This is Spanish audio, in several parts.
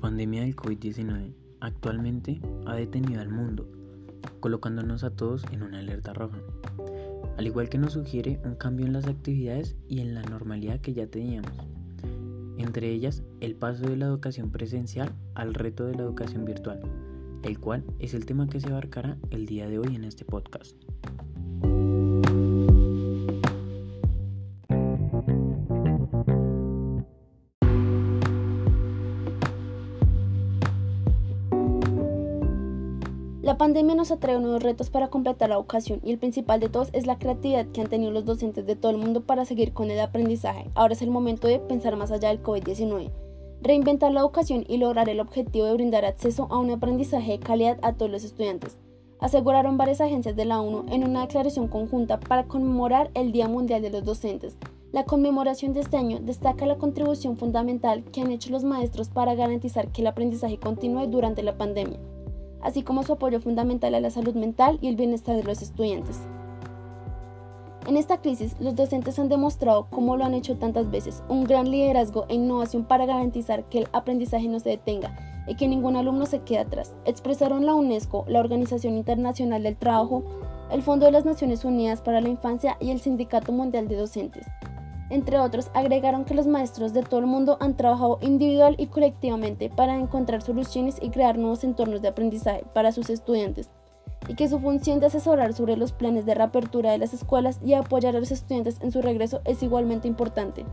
pandemia del COVID-19 actualmente ha detenido al mundo, colocándonos a todos en una alerta roja, al igual que nos sugiere un cambio en las actividades y en la normalidad que ya teníamos, entre ellas el paso de la educación presencial al reto de la educación virtual, el cual es el tema que se abarcará el día de hoy en este podcast. Pandemia nos atrae nuevos retos para completar la educación y el principal de todos es la creatividad que han tenido los docentes de todo el mundo para seguir con el aprendizaje. Ahora es el momento de pensar más allá del COVID-19, reinventar la educación y lograr el objetivo de brindar acceso a un aprendizaje de calidad a todos los estudiantes. Aseguraron varias agencias de la ONU en una declaración conjunta para conmemorar el Día Mundial de los Docentes. La conmemoración de este año destaca la contribución fundamental que han hecho los maestros para garantizar que el aprendizaje continúe durante la pandemia así como su apoyo fundamental a la salud mental y el bienestar de los estudiantes. En esta crisis, los docentes han demostrado, como lo han hecho tantas veces, un gran liderazgo e innovación para garantizar que el aprendizaje no se detenga y que ningún alumno se quede atrás. Expresaron la UNESCO, la Organización Internacional del Trabajo, el Fondo de las Naciones Unidas para la Infancia y el Sindicato Mundial de Docentes. Entre otros, agregaron que los maestros de todo el mundo han trabajado individual y colectivamente para encontrar soluciones y crear nuevos entornos de aprendizaje para sus estudiantes, y que su función de asesorar sobre los planes de reapertura de las escuelas y apoyar a los estudiantes en su regreso es igualmente importante.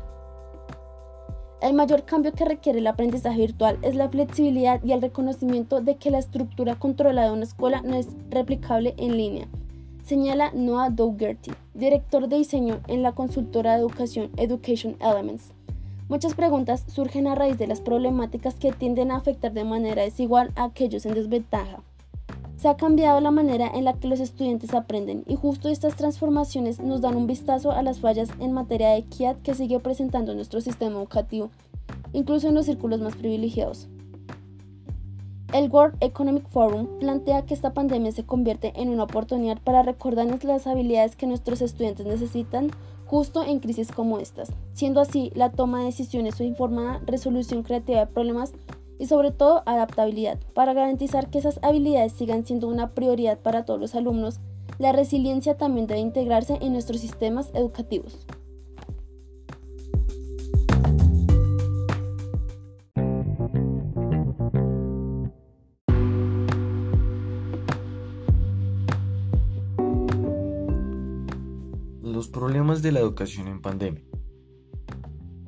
El mayor cambio que requiere el aprendizaje virtual es la flexibilidad y el reconocimiento de que la estructura controlada de una escuela no es replicable en línea señala Noah Dougherty, director de diseño en la consultora de educación Education Elements. Muchas preguntas surgen a raíz de las problemáticas que tienden a afectar de manera desigual a aquellos en desventaja. Se ha cambiado la manera en la que los estudiantes aprenden y justo estas transformaciones nos dan un vistazo a las fallas en materia de equidad que sigue presentando nuestro sistema educativo, incluso en los círculos más privilegiados. El World Economic Forum plantea que esta pandemia se convierte en una oportunidad para recordarnos las habilidades que nuestros estudiantes necesitan justo en crisis como estas, siendo así la toma de decisiones o informada, resolución creativa de problemas y sobre todo adaptabilidad. Para garantizar que esas habilidades sigan siendo una prioridad para todos los alumnos, la resiliencia también debe integrarse en nuestros sistemas educativos. De la educación en pandemia.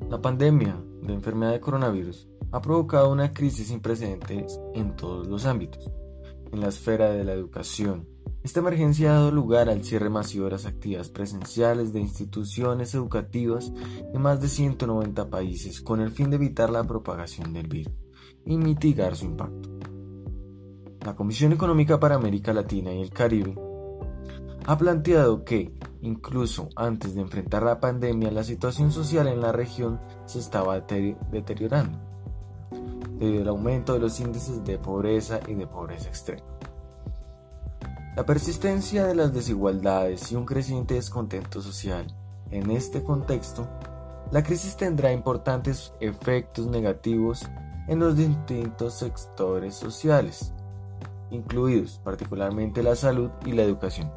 La pandemia de enfermedad de coronavirus ha provocado una crisis sin precedentes en todos los ámbitos. En la esfera de la educación, esta emergencia ha dado lugar al cierre masivo de las actividades presenciales de instituciones educativas en más de 190 países con el fin de evitar la propagación del virus y mitigar su impacto. La Comisión Económica para América Latina y el Caribe ha planteado que Incluso antes de enfrentar la pandemia, la situación social en la región se estaba deteriorando debido al aumento de los índices de pobreza y de pobreza extrema. La persistencia de las desigualdades y un creciente descontento social en este contexto, la crisis tendrá importantes efectos negativos en los distintos sectores sociales, incluidos particularmente la salud y la educación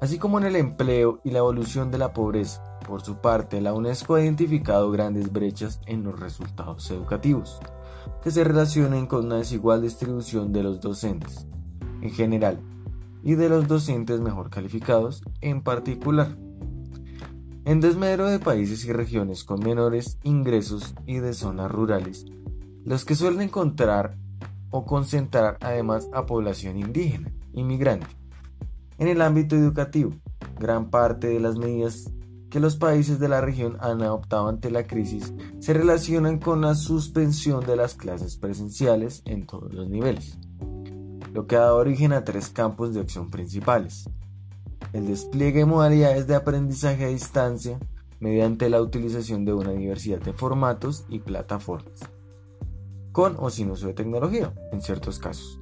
así como en el empleo y la evolución de la pobreza. Por su parte, la UNESCO ha identificado grandes brechas en los resultados educativos, que se relacionan con una desigual distribución de los docentes, en general, y de los docentes mejor calificados, en particular. En desmedro de países y regiones con menores ingresos y de zonas rurales, los que suelen encontrar o concentrar además a población indígena, inmigrante, en el ámbito educativo, gran parte de las medidas que los países de la región han adoptado ante la crisis se relacionan con la suspensión de las clases presenciales en todos los niveles, lo que ha dado origen a tres campos de acción principales. El despliegue de modalidades de aprendizaje a distancia mediante la utilización de una diversidad de formatos y plataformas, con o sin uso de tecnología en ciertos casos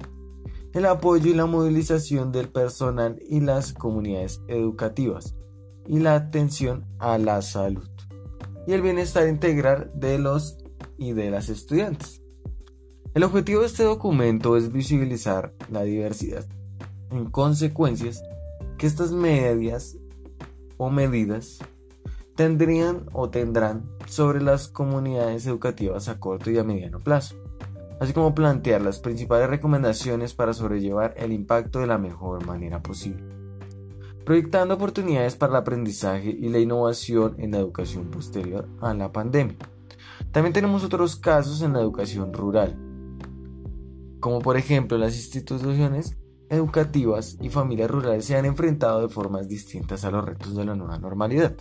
el apoyo y la movilización del personal y las comunidades educativas y la atención a la salud y el bienestar integral de los y de las estudiantes. El objetivo de este documento es visibilizar la diversidad en consecuencias que estas medias o medidas tendrían o tendrán sobre las comunidades educativas a corto y a mediano plazo, así como plantear las principales recomendaciones para sobrellevar el impacto de la mejor manera posible, proyectando oportunidades para el aprendizaje y la innovación en la educación posterior a la pandemia. También tenemos otros casos en la educación rural, como por ejemplo las instituciones educativas y familias rurales se han enfrentado de formas distintas a los retos de la nueva normalidad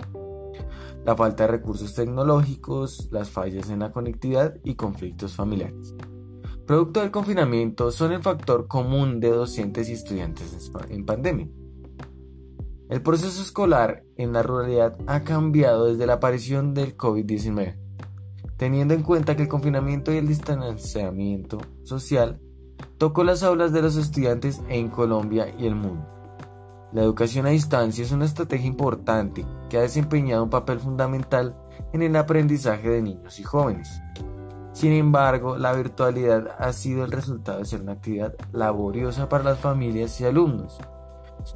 la falta de recursos tecnológicos, las fallas en la conectividad y conflictos familiares. Producto del confinamiento son el factor común de docentes y estudiantes en pandemia. El proceso escolar en la ruralidad ha cambiado desde la aparición del COVID-19, teniendo en cuenta que el confinamiento y el distanciamiento social tocó las aulas de los estudiantes en Colombia y el mundo. La educación a distancia es una estrategia importante que ha desempeñado un papel fundamental en el aprendizaje de niños y jóvenes. Sin embargo, la virtualidad ha sido el resultado de ser una actividad laboriosa para las familias y alumnos,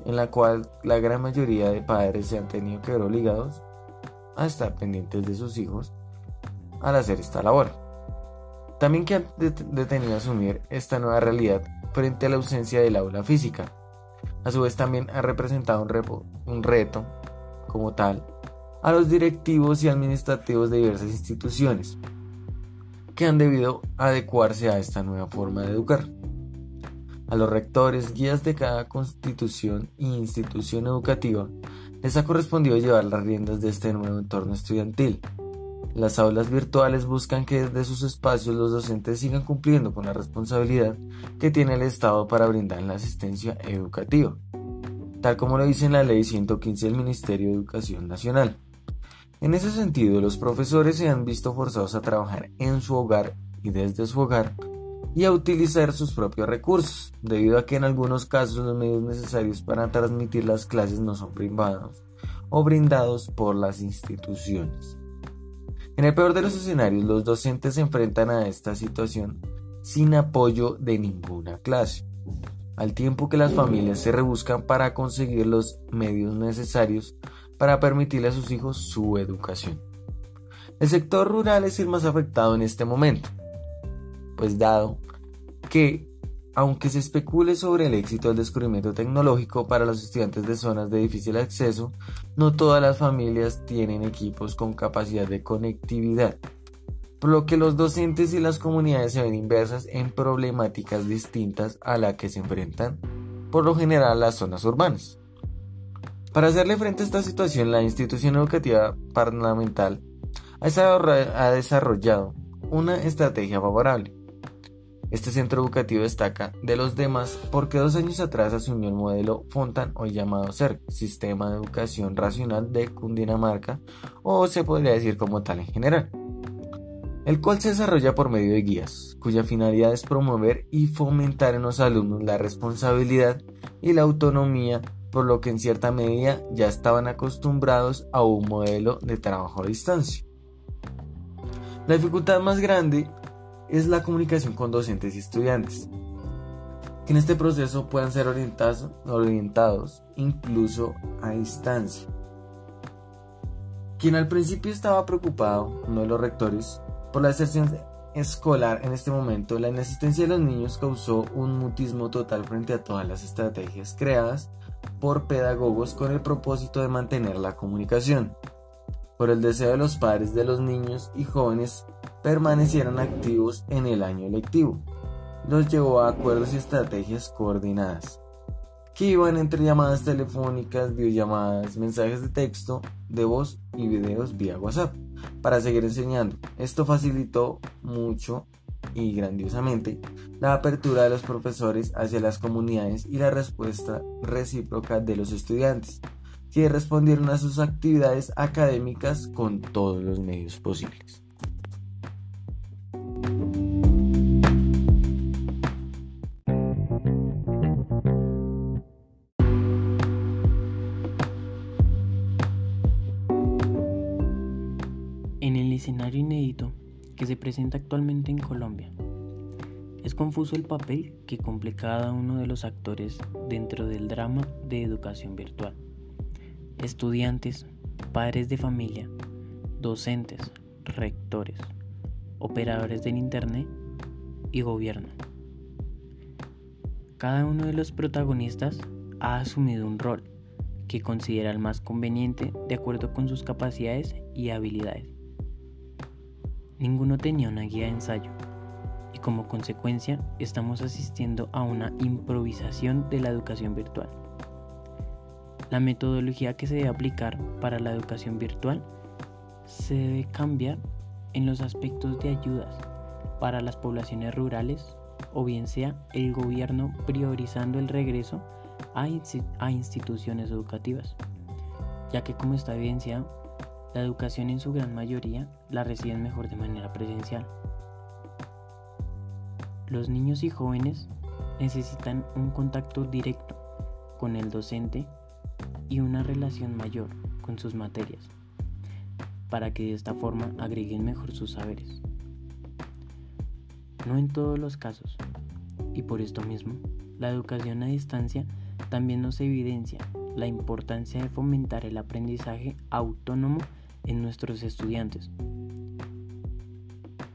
en la cual la gran mayoría de padres se han tenido que ver obligados a estar pendientes de sus hijos al hacer esta labor. También que han detenido asumir esta nueva realidad frente a la ausencia del aula física, a su vez también ha representado un, reto, como tal, a los directivos y administrativos de diversas instituciones, que han debido adecuarse a esta nueva forma de educar. A los rectores, guías de cada constitución e institución educativa, les ha correspondido llevar las riendas de este nuevo entorno estudiantil, las aulas virtuales buscan que desde sus espacios los docentes sigan cumpliendo con la responsabilidad que tiene el Estado para brindar la asistencia educativa, tal como lo dice en la Ley 115 del Ministerio de Educación Nacional. En ese sentido, los profesores se han visto forzados a trabajar en su hogar y desde su hogar y a utilizar sus propios recursos, debido a que en algunos casos los medios necesarios para transmitir las clases no son privados o brindados por las instituciones. En el peor de los escenarios, los docentes se enfrentan a esta situación sin apoyo de ninguna clase, al tiempo que las familias se rebuscan para conseguir los medios necesarios para permitirle a sus hijos su educación. El sector rural es el más afectado en este momento, pues dado que aunque se especule sobre el éxito del descubrimiento tecnológico para los estudiantes de zonas de difícil acceso, no todas las familias tienen equipos con capacidad de conectividad, por lo que los docentes y las comunidades se ven inversas en problemáticas distintas a la que se enfrentan por lo general las zonas urbanas. Para hacerle frente a esta situación, la institución educativa parlamental ha desarrollado una estrategia favorable. Este centro educativo destaca de los demás porque dos años atrás asumió el modelo Fontan, hoy llamado CERC, Sistema de Educación Racional de Cundinamarca, o se podría decir como tal en general, el cual se desarrolla por medio de guías, cuya finalidad es promover y fomentar en los alumnos la responsabilidad y la autonomía, por lo que en cierta medida ya estaban acostumbrados a un modelo de trabajo a distancia. La dificultad más grande es la comunicación con docentes y estudiantes, que en este proceso puedan ser orientados, orientados incluso a distancia. Quien al principio estaba preocupado, uno de los rectores, por la deserción escolar en este momento, la inexistencia de los niños causó un mutismo total frente a todas las estrategias creadas por pedagogos con el propósito de mantener la comunicación por el deseo de los padres de los niños y jóvenes permanecieran activos en el año lectivo. Los llevó a acuerdos y estrategias coordinadas, que iban entre llamadas telefónicas, videollamadas, mensajes de texto, de voz y videos vía WhatsApp, para seguir enseñando. Esto facilitó mucho y grandiosamente la apertura de los profesores hacia las comunidades y la respuesta recíproca de los estudiantes que respondieron a sus actividades académicas con todos los medios posibles. En el escenario inédito que se presenta actualmente en Colombia, Es confuso el papel que cumple cada uno de los actores dentro del drama de educación virtual. Estudiantes, padres de familia, docentes, rectores, operadores del Internet y gobierno. Cada uno de los protagonistas ha asumido un rol que considera el más conveniente de acuerdo con sus capacidades y habilidades. Ninguno tenía una guía de ensayo y como consecuencia estamos asistiendo a una improvisación de la educación virtual. La metodología que se debe aplicar para la educación virtual se debe cambiar en los aspectos de ayudas para las poblaciones rurales o bien sea el gobierno priorizando el regreso a, instituciones educativas, ya que como está evidenciado, la educación en su gran mayoría la reciben mejor de manera presencial. Los niños y jóvenes necesitan un contacto directo con el docente y una relación mayor con sus materias, para que de esta forma agreguen mejor sus saberes. No en todos los casos, y por esto mismo, la educación a distancia también nos evidencia la importancia de fomentar el aprendizaje autónomo en nuestros estudiantes,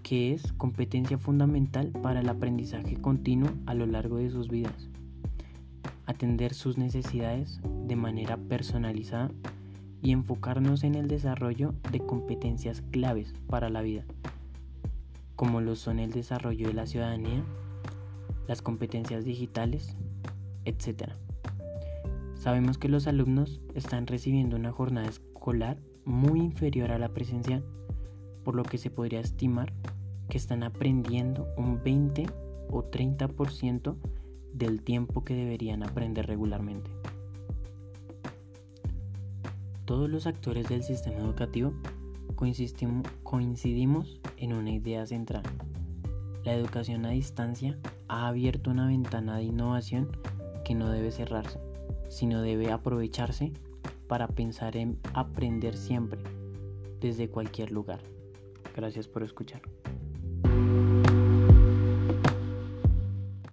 que es competencia fundamental para el aprendizaje continuo a lo largo de sus vidas. Atender sus necesidades de manera personalizada y enfocarnos en el desarrollo de competencias claves para la vida, como lo son el desarrollo de la ciudadanía, las competencias digitales, etc. Sabemos que los alumnos están recibiendo una jornada escolar muy inferior a la presencial, por lo que se podría estimar que están aprendiendo un 20 o 30% del tiempo que deberían aprender regularmente. Todos los actores del sistema educativo coincidimos en una idea central. La educación a distancia ha abierto una ventana de innovación que no debe cerrarse, sino debe aprovecharse para pensar en aprender siempre, desde cualquier lugar. Gracias por escuchar.